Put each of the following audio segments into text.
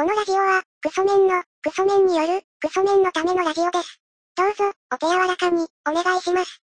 このラジオは、クソメンの、クソメンによる、クソメンのためのラジオです。どうぞ、お手柔らかに、お願いします。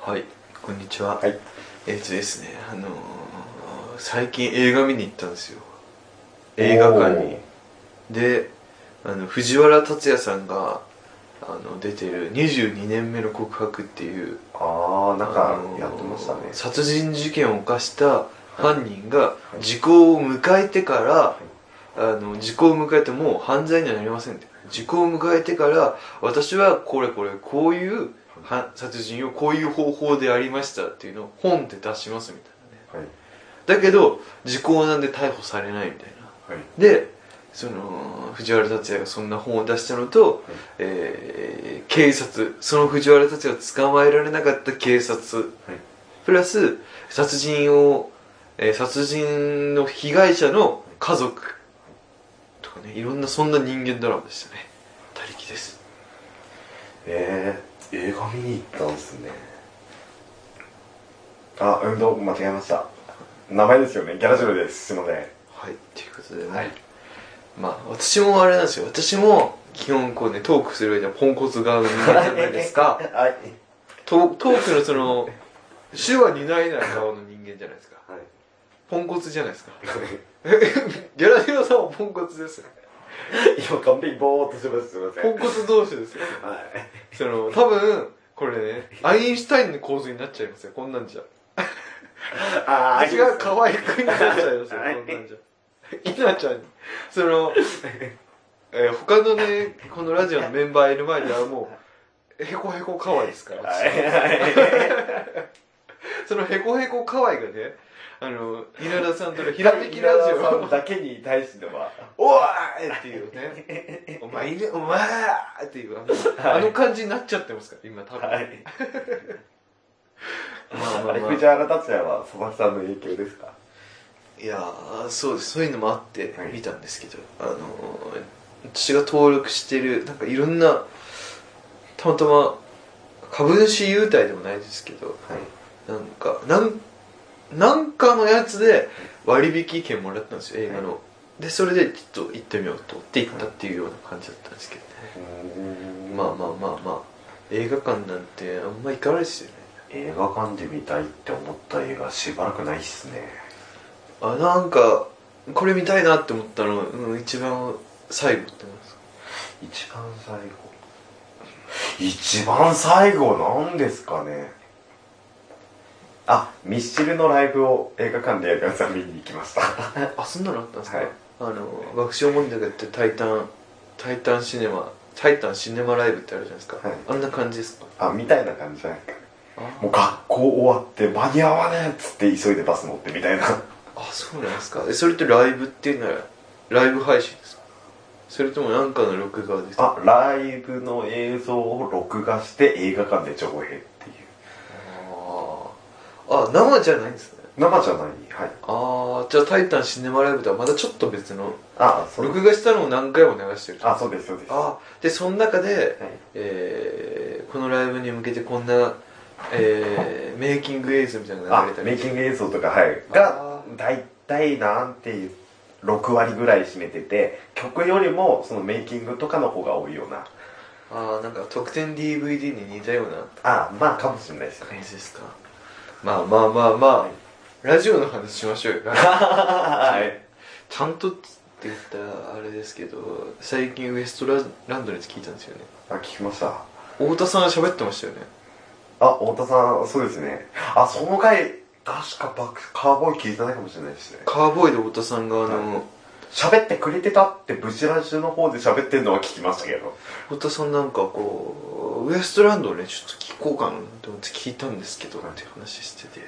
はい、こんにちは。はい。えっとですね、あのー最近映画見に行ったんですよ。映画館に。で、あの、藤原竜也さんが、あの、出てる22年目の告白っていう、ああ、なんかあのーやってましたね。殺人事件を犯した犯人が時効を迎えてから、あの時効を迎えてもう犯罪にはなりませんって時効を迎えてから私はこれこれこういうは殺人をこういう方法でやりましたっていうのを本で出しますみたいなねはい。だけど時効なんで逮捕されないみたいなはい。でその藤原竜也がそんな本を出したのと、えー警察その藤原竜也を捕まえられなかった警察はい。プラス殺人を、えー殺人の被害者の家族とかねいろんなそんな人間ドラマでしたね他力ですえー、映画見に行ったんですね。あ、運動間違えました。名前ですよね。ギャラジロです。すいません。はいということでね、はいまあ私もあれなんですよ私も基本こうねトークする上ではポンコツ側の人間じゃないですか はい。トトークのその手話担えない側の人間じゃないですかはい。ポンコツじゃないですか ギャラジオさんはポンコツですよ今完璧ぼーっとしてます。すいません。ポンコツ同士ですよはい。その多分これねアインシュタインの構図になっちゃいますよこんなんじゃあ私が可愛くになっちゃいますよ、はいこんなんじゃ。稲ちゃんに。その、えー他のね、このラジオのメンバーいる前ではもう、へこへこ可愛いですから、私はい。はい。そのへこへこ可愛いがね、あの、稲田さんとのひらめきラジオ、だけに対しては、おーいっていうね、お前いね、お前ーっていう、あの,、あの感じになっちゃってますから、今多分。はい。まあまあま藤原竜也は佐々木さんの影響ですか？あ。いやー、そうです。そういうのもあってはい見たんですけど、あのー、私が登録してる、なんかいろんな、たまたま、株主優待でもないですけど、はい。なんか、なん、なんかのやつで割引券もらったんですよ、映画の。で、それでちょっと行ってみようと思って行ったっていうような感じだったんですけどね。まあまあまあまあ、映画館なんてあんま行かないですよね。映画館で見たいって思った映画しばらくないっすねあ、なんか、これ見たいなって思ったの、うん、一番最後ってなんですか？一番最後一番最後なんですかねあミッシルのライブを映画館でやるやつは見に行きました。あ、そんなのあったんですか、はい。あの、爆笑問題がやってるタイタン、タイタンシネマ、タイタンシネマライブってあるじゃないですか。はい。あんな感じですか？あみたいな感じじゃないか。あもう学校終わって間に合わねえっつって急いでバス乗ってみたいな。あ、そうなんですか？えそれってライブっていうのは、ライブ配信ですか？それともなんかの録画ですか？あライブの映像を録画して映画館で上映あ生じゃないんですね。生じゃないはい。ああ、じゃあタイタンシネマライブとはまたちょっと別の、あそう録画したのを何回も流してる。あそうですそうです。あで、その中で、はい。えーこのライブに向けてこんな、えーメイキング映像みたいなの流れたり。メイキング映像とかはい。あが大体なんていう6割ぐらい占めてて曲よりもそのメイキングとかの方が多いような。ああなんか特典 DVD に似たような。あまあかもしれないですよね。感じですかまあまあまあまあ、ラジオの話しましょうよ。はい。ちゃんとって言ったらあれですけど最近ウエストラランドのやつ聞いたんですよね。あ聞きました。太田さん喋ってましたよね。あ太田さんそうですね。あその回確かバックカーボーイ聞いてないかもしれないですね。カーボーイで太田さんがあの、はい喋ってくれてたってブチラジの方で喋ってるのは聞きましたけど。太田さんなんかこうウエストランドをねちょっと聞こうかなと思って聞いたんですけどって話してて。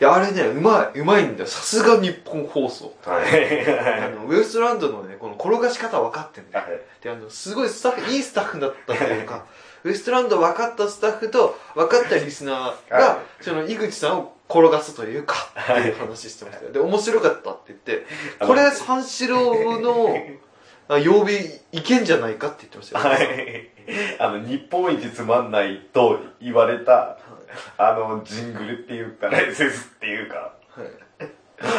いやあれねうまいうまいんだよ。さすが日本放送。はい。あのウエストランドのねこの転がし方分かってんだよ。はい。であのすごいスタッフいいスタッフだったというか ウエストランド分かったスタッフと分かったリスナーが、はその井口さんを転がすというかっていう話してましたよ。で面白かったって言ってこれ三四郎のあ曜日いけんじゃないかって言ってましたよ、はい。あの、日本一つまんないと言われた、あの、ジングルって言ったら、SS っていうか、はい。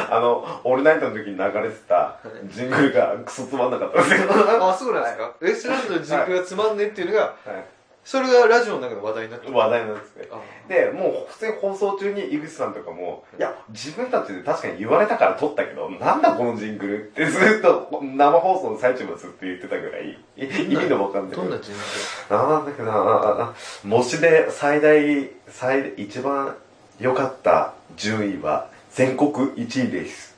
あの、オールナイトの時に流れてたジングルがクソつまんなかったんですよ。あそうなんですか、ウエストランドのジングルがつまんねえっていうのがはいそれがラジオの中で話題になってる話題なんですね。あで、もう普通に放送中に井口さんとかも、いや、自分たちで確かに言われたから撮ったけど、なんだこのジングルってずっと生放送の最中もずっと言ってたぐらい、意味のわかんない。どんなジングなんだっけな模試で最大、最、一番良かった順位は全国1位です。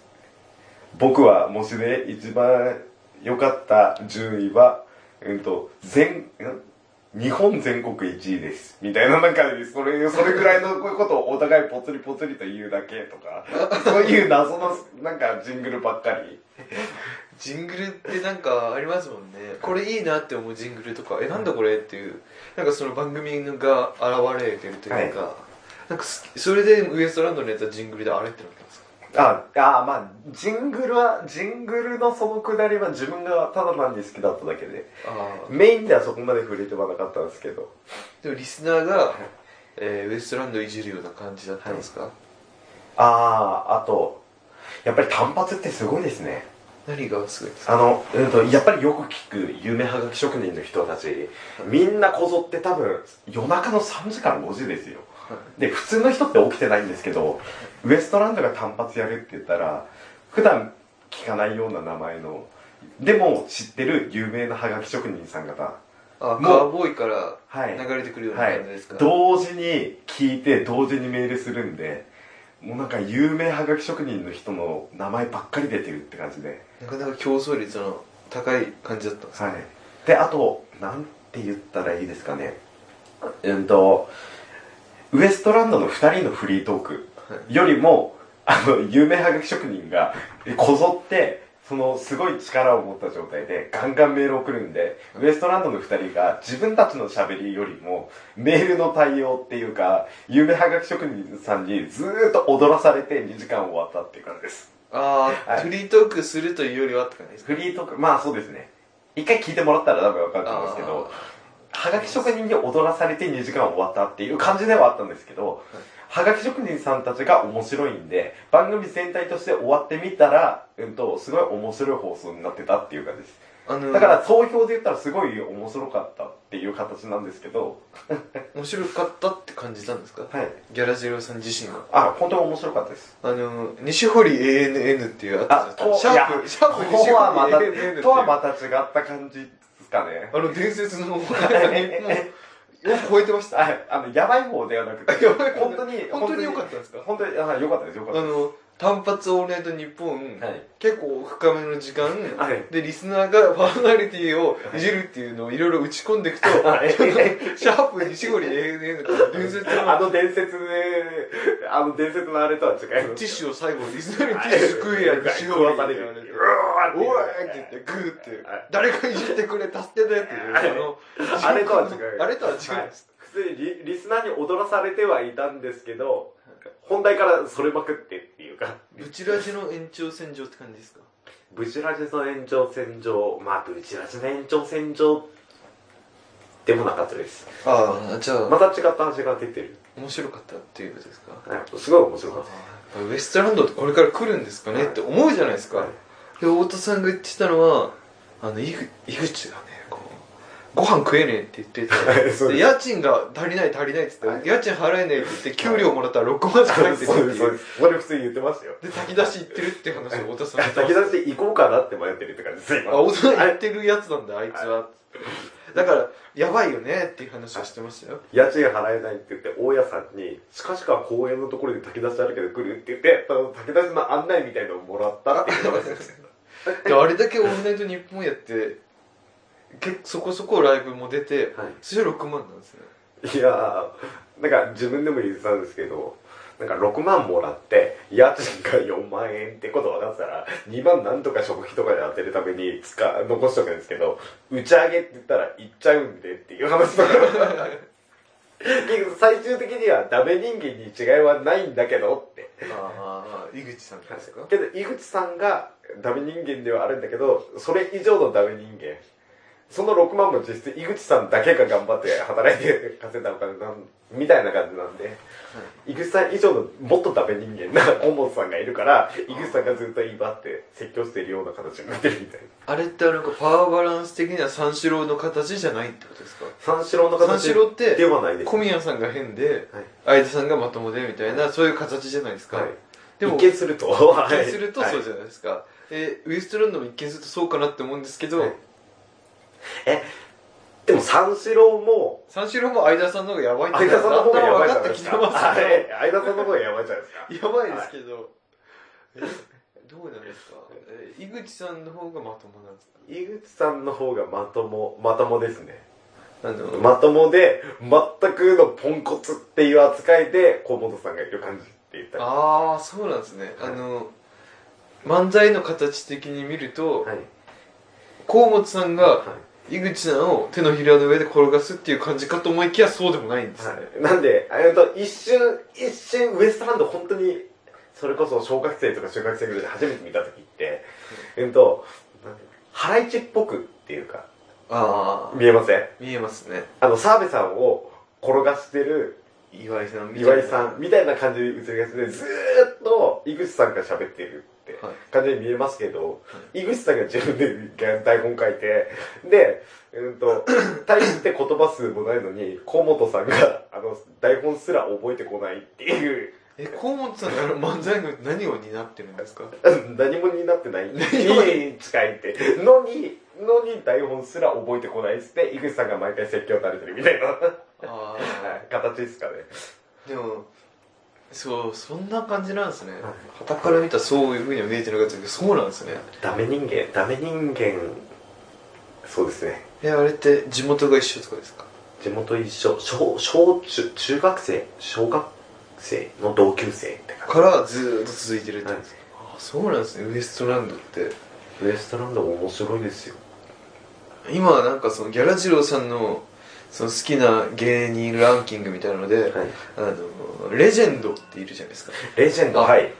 僕は模試で一番良かった順位は、うんと、全、ん日本全国1位です。みたいな中で、それ、それぐらいのこういうことをお互いぽつりぽつりと言うだけとか、そういう謎の、なんかジングルばっかり。ジングルってなんかありますもんねこれいいなって思うジングルとかえなんだこれっていうなんかその番組が現れてるというか、なんかすそれでウエストランドのやつはジングルであれってなったんですか？あ、あまあ、ジングルは、ジングルのそのくだりは自分がただ単に好きだっただけで、メインではそこまで触れてはなかったんですけど、でもリスナーが、えーウエストランドいじるような感じだったんですか、ああ、あと、やっぱり単発ってすごいですね。何がすごいですか？あの、うんと、やっぱりよく聞く有名はがき職人の人たち、みんなこぞって多分、夜中の3時から5時ですよ。で、普通の人って起きてないんですけど、ウエストランドが単発やるって言ったら、普段聞かないような名前の、でも知ってる有名なはがき職人さん方、あもうカーボーイからはい。流れてくるようなはい感じですか、、同時に聞いて同時にメールするんでもうなんか有名はがき職人の人の名前ばっかり出てるって感じで。なかなか競争率の高い感じだったんですか、はい。であとなんて言ったらいいですかね。うんとウエストランドの2人のフリートークよりもあの有名はがき職人がこぞってそのすごい力を持った状態でガンガンメールを送るんで、ウエストランドの2人が自分たちの喋りよりもメールの対応っていうか、有名はがき職人さんにずーっと踊らされて2時間終わったっていう感じです。ああ、はいフリートークするというよりはって感じですか？フリートーク、まあそうですね。一回聞いてもらったら多分わかると思うんですけど、はがき職人に踊らされて2時間終わったっていう感じではあったんですけど、はがき職人さんたちが面白いんで、番組全体として終わってみたら、うんと、すごい面白い放送になってたっていう感じです。あのだから、総評で言ったらすごい面白かったっていう形なんですけど、面白かったって感じたんですか？はい。ギャラジェロさん自身はあ、本当に面白かったです。あの西堀 ANN っていうあったシャープシャープ西とはまた、堀 ANN とはまた違った感じですかね。あの伝説のもうよく超えてました？ああの、やばい方ではなくて、本当に、本当に良かったんですか？本当に、あ、良かったです、良かったです。あの単発オールナイトニッポン、はい。結構深めの時間、はい。でリスナーがパーソナリティをいじるっていうのをいろいろ打ち込んでいくと、はい。シャープ西堀 ANN っていう伝説のあの伝説で、あの伝説のあれとは違います。ティッシュを最後リスナーにティッシュ食えや西堀っておいって言ってグーって誰かいじってくれ助けてっていうはい。あのあれとは違う。あれとは違う 普通にリリスナーに踊らされてはいたんですけど、本題からそれまくってっていうか、ブチラジの延長線上って感じですか？ブチラジの延長線上、まあブチラジの延長線上でもなかったです。ああじゃあ、また違った味が出てる。面白かったっていうことですか？はいすごい面白かった。ウエストランドってこれから来るんですかねって思うじゃないですか、はいで太田さんが言ってたのはあの井口井口がねこう。ご飯食えねえって言ってて で家賃が足りない足りないって言って、家賃払えねえって言って給料もらったら6万しか入ってないっていう。そうです、そうです。これ普通に言ってますよ。で炊き出し行ってるっていう話を太田さんが炊き出して行こうかなって迷ってるって感じです、今。あ太田さん言ってるやつなんだあいつはだからやばいよねっていう話をしてましたよ。家賃払えないって言って、大家さんに、近々公園のところに炊き出しあるけど来るって言って、あの炊き出しの案内みたいのをもらったっていう話です。であれだけ「オールナイトニッポン」やって結そこそこライブも出て、はいそれで6万なんですねいやー、なんか自分でも言ってたんですけど、なんか6万もらって、家賃が4万円ってこと分かってたら、2万なんとか食費とかで当てるために使う残しとくんですけど、打ち上げって言ったら行っちゃうんでっていう話とか。結局最終的にはダメ人間に違いはないんだけどって。ああ井口さんですか？けど井口さんがダメ人間ではあるんだけどそれ以上のダメ人間その6万も実質井口さんだけが頑張って働いて稼いだお金なんみたいな感じなんで、井口さん以上のもっとダメ人間な本本さんがいるから井口さんがずっと威張って説教しているような形になってるみたいな。あれってなんかパワーバランス的には三四郎の形じゃないってことですか？三四郎の形三四郎ってではないです。小宮さんが変ではい。相田さんがまともでみたいなそういう形じゃないですか、はい。でも一見すると。一見するとそうじゃゃないですか、えウエストランドも一見するとそうかなって思うんですけど、はいでも三四郎も三四郎も相田さんの方がやばいって相田さんの方がやばいじゃないすか？きてますはい。相田さんの方がやばいじゃないですか？やばいですけど、えどうなんですか？え井口さんの方がまともなんですか？井口さんの方がまともまともですね。まともで全くのポンコツっていう扱いで河本さんがいる感じって言ったらああそうなんですね、あの漫才の形的に見ると、はい。河本さんがは井口さんを手のひらの上で転がすっていう感じかと思いきやそうでもないんですね、い、なんでえっと一瞬一瞬ウエストランド本当にそれこそ小学生とか中学生ぐらいで初めて見た時ってえっとハライチっぽくっていうかああ見えません？見えますね。あの澤部さんを転がしてる岩井さんみたいな。岩井さんみたいな感じで映りがちでずーっと井口さんが喋ってるってはい。感じに見えますけど、井口さんが自分で台本書いてで、うんと、大して言葉数もないのに河本さんがあの台本すら覚えてこないっていう。え河本さんの漫才の何を担ってるんですか？何もになってない。に近いって。のにのに台本すら覚えてこないっつって井口さんが毎回説教されてるみたいな、はあい、形ですかね。あでもそうそんな感じなんですね。はい。傍から見たらそういうふうには見えてなかったけどそうなんですね。ダメ人間ダメ人間そうですね。えあれって地元が一緒とかですか？地元一緒。小小中中学生小学生の同級生って感からずーっと続いてるってことですか、あそうなんですね。ウエストランドって。じウエストランドも面白いですよ。今はなんかそのギャラジローさんのその好きな芸人ランキングみたいなので、はい。あのレジェンドっているじゃないですか。レジェンドあはい。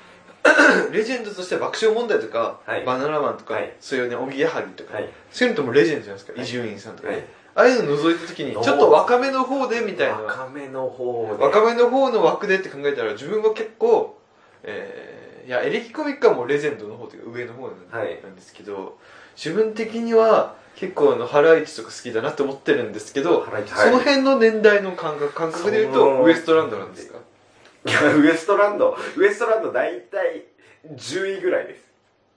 レジェンドとしては爆笑問題とか、はい。バナナマンとか、はい。そういうねおぎやはぎとか、はい。そういうのともレジェンドじゃないですか。はい。伊集院さんとか、はい。ああいうの覗いた時にちょっと若めの方でみたいな。若めの方で。若めの方の枠でって考えたら自分は結構えー、いやエレキコミックはもうレジェンドの方というか上の方なん,、はいなんですけど自分的には結構あのハライチとか好きだなって思ってるんですけど、ハライチその辺の年代の感覚感覚で言うとウエストランドなんですか？い やウエストランド。ウエストランド大体10位ぐらいです。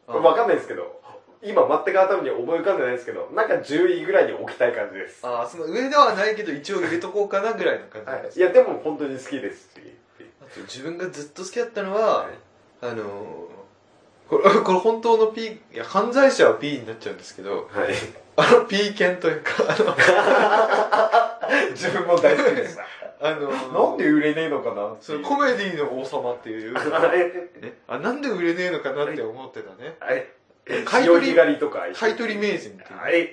わかんないですけど今全く頭に思い浮かんでないですけどなんか10位ぐらいに置きたい感じです。ああその上ではないけど一応入れとこうかなぐらいの感じなんですはい、いやでも本当に好きですしあと自分がずっと好きだったのは、はい。あのーこれ これ本当の P いや犯罪者は P になっちゃうんですけどはいあの P 犬というかあの自分も大好きでした。あのーなんで売れねえのかなそのコメディの王様っていう、あなんで売れねえのかなって思ってたね。はい買い取り買い取り名人っていう、はい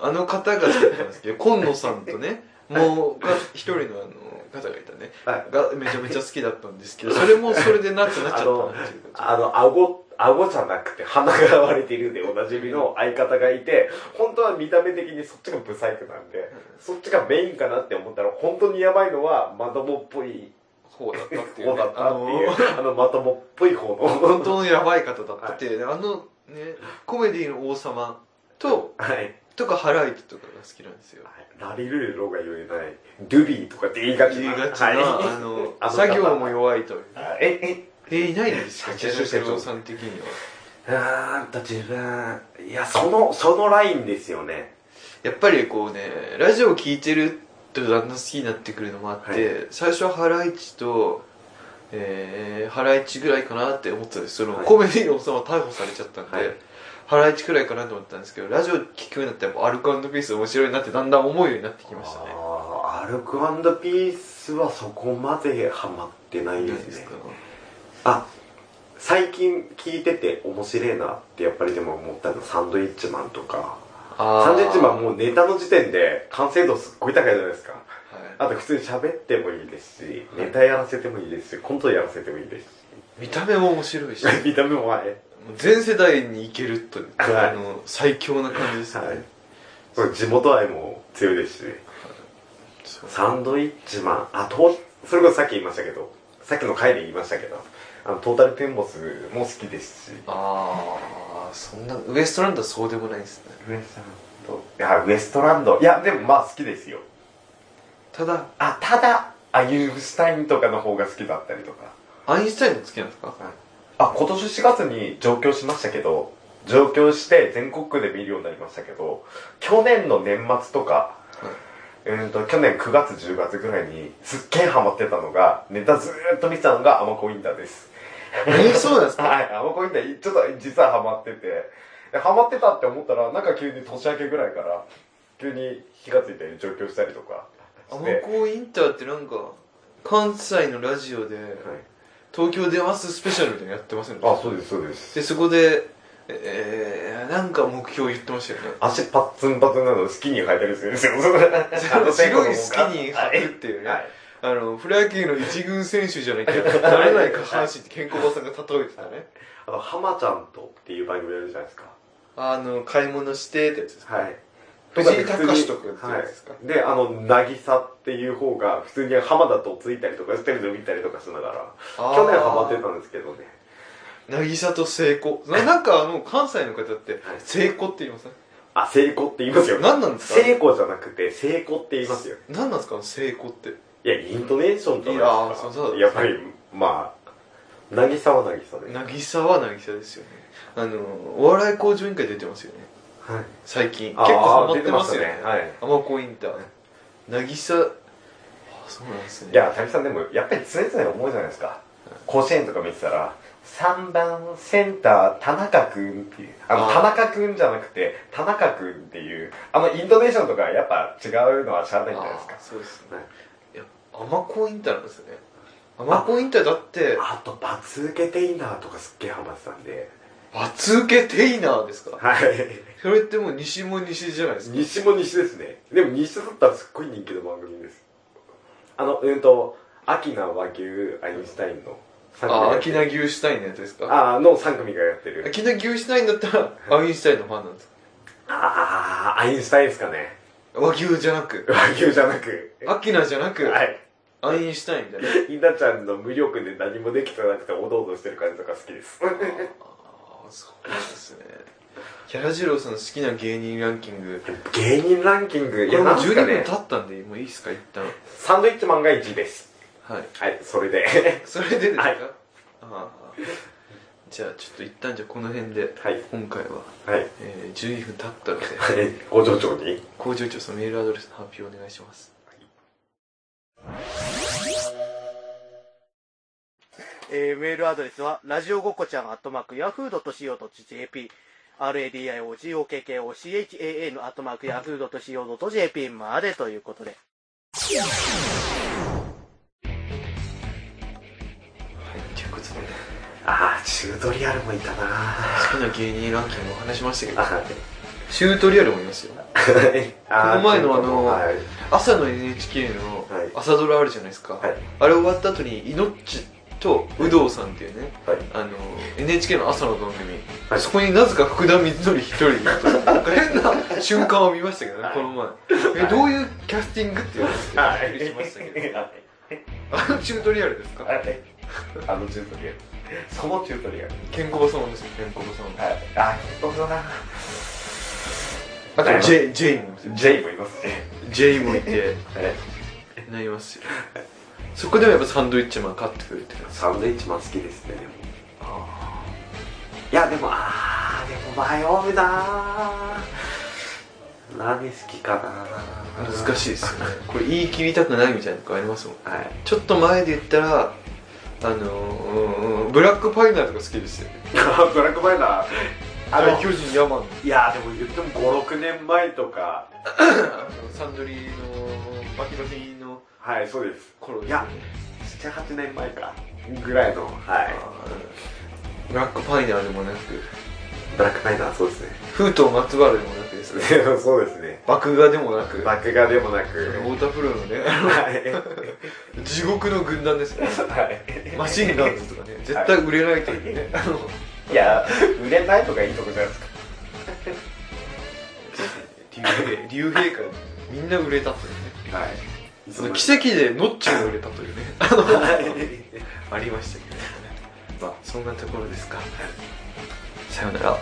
あのあの方が好きだったんですけど 今野さんとねもうが一人のあの方がいたね。はい。がめちゃめちゃ好きだったんですけどそれもそれでなくなっちゃったなっていう感じあの顎顎じゃなくて鼻が割れているでおなじみの相方がいて本当は見た目的にそっちがブサイクなんでそっちがメインかなって思ったら本当にやばいのはまともっぽい方だったっていう、方だったっていうあのあのまともっぽい方の。本当のやばい方だったっていうね、あのねコメディの王様とはい。とかハライチとかが好きなんですよ。ラリルレロが言えないドゥビーとかって言いがち言いながちな、はい。あの 作業も弱いという。あえええいないんですか社長ジェロさん的には。あーんと自分いやそのそのラインですよね。やっぱりこうねラジオ聞いてるとだんだん好きになってくるのもあって、は最初はハライチとえー、ハライチぐらいかなって思ってたんです。その、はい。コメディの王様は逮捕されちゃったんで、はい。ハライチくらいかなと思ったんですけどラジオ聞くようになってアルコピース面白いなってだんだん思うようになってきましたね。アルコピースはそこまでハマってないでね。ないですすか？あ最近聞いてて面白いなってやっぱりでも思ったのサンドイッチマンとか。あサンドイッチマンもうネタの時点で完成度すっごい高いじゃないですか。はい。あと普通に喋ってもいいですしネタやらせてもいいですしコントやらせてもいいです見た目も面白いし。し 見た目もはい全世代にいけると、はい。あの最強な感じですね、はい。地元愛も強いですし。サンドイッチマン。あとそれこそさっき言いましたけどさっきの回で言いましたけどあのトータルテンボスも好きですし。ああそんなウエストランドはそうでもないですね。ウエストランド。いやウエストランド。いやでもまあ好きですよ。ただあただアユースタインとかの方が好きだったりとか。アインシュタインの好きなんですか？あ今年4月に上京しましたけど上京して全国区で見るようになりましたけど去年の年末とか、うんと去年9月10月ぐらいにすっげえハマってたのがネタずーっと見てたのがアマコインダーですえー、そうなんですか？はい。アマコインダーちょっと実はハマってて。でハマってたって思ったらなんか急に年明けぐらいから急に火がついて上京したりとかアマしてコインターってなんか関西のラジオで東京出ますスペシャルみたいなのやってませんでした？あそうですそうです。でそこでえー、なんか目標言ってましたよね。足パッツンパツンなのスキニー履いたりするんですよ。あの 白いスキニー履くっていうね、はいあのプロ野球の一軍選手じゃなきゃ なれない下半身って健康おばさんが例えてたね。あの浜ちゃんとっていう番組やるじゃないですか。あの買い物してってやつですか。はい。藤井隆とかってやつですか、はい、であの渚っていう方が普通に浜田とついたりとかしてるの見たりとかしながら去年ハマってたんですけどね。渚と聖子。ななんかあの関西の方ってはい。聖子って言いますねあ聖子って言いますよ。何なんですか？聖子じゃなくて聖子って言いますよ。何なんですか？聖子っていやイントネーションといやーそうそうやっぱりまあ渚は渚で。渚は渚ですよね。あのお笑い向上委員会出てますよね。はい。最近。結構ハマってますよね。はい。アマコインター。渚あそうなんですね。いや、谷さんでも、やっぱり常々思うじゃないですか。甲子園とか見てたら、3番センター、田中くんっていう、あの、田中くんじゃなくて、田中くんっていう、あの、イントネーションとかやっぱ違うのはしゃあないんじゃないですか。そうですねアマコインターなんですよねアマコインターだってあと、バツ受けテイナーとかすっげえハマってたんで。罰受けテイナーですか？はい。それってもう西も西じゃないですか？西も西ですね。でも西だったらすっごい人気の番組です。あの、うんと、秋名和牛アインシュタインの3組あがやってるアキナ・ギューシュタインのやつですか？あーの3組がやってるア。キナ・ギューシュタインだったらアインシュタインのファンなんですか？ああ、アインシュタインですかね。和牛じゃなく和牛じゃなく。アキナじゃなく、はい。アインシュタインみたいな稲ちゃんの無力で何もできてなくておどおどしてる感じとか好きです。ああそうですねキャラジローさんの好きな芸人ランキング芸人ランキング、いや、もう12なんですかね分経。ったんでもういいですか一旦サンドイッチマンが1位です。はいはい、それで。それでですか、はいああじゃあちょっと一旦じゃあこの辺ではい。今回は、はい。えー、12分経ったのではい。工場長に。工場長さんメールアドレスの発表お願いしますえーメールアドレスは、ラジオごっこちゃん、アットマーク、ヤフー .co.jp、radiogokochan のアットマーク、ヤフー .co.jp までということで。はいということで。ああ、チュートリアルもいたな。好きな芸人ランキングを話しましたけど。あはい。シュートリアルもいますよ。この前のあのはい。朝の NHK のはい。朝ドラあるじゃないですか、はい。あれ終わった後にイノッチと有働さんっていうねはい。あの NHK の朝の番組、はいそこになぜか福田光則一人いると なんか変な瞬間を見ましたけどね、はいこの前えどういうキャスティングっていうのをびっくりしましたけど？はいあのチュートリアルですか？はい。あのチュートリアル。そのチュートリアル。ケンコバ様ですよケンコバ様はい。あ、結構だなあとはい J, J もいますよ J もいますね。J もいてはい。なりますよそこでもやっぱサンドイッチマン勝ってくれるって感じサンドイッチマン好きですね、でも。あいや、でも、あー、でも迷うなー何好きかなー難しいですよねこれ言い切りたくないみたいなとこありますもんはい。ちょっと前で言ったらあのー、ブラックファイナーとか好きですよねブラックバイナー。あの、大巨人ヤマンのいや、でも言っても5、6年前とか。あのサンドリーのバキバキのはい、そうです。いや7、8年前か。ぐらいの。はい。ブラックファイナーでもなくブラックバイナー、そうですね。封筒松原でもなくですね そうですね。爆画でもなく爆画でもなく。太田プロのねあのはい。地獄の軍団ですねはい。マシンガンズとかね絶対売れないというね、あのいや、売れないとかいいとこじゃないですか。竜兵竜兵会みんな売れたというねはいその奇跡でノッチも売れたというね。あのありましたけどね。まあそんなところですか。さようなら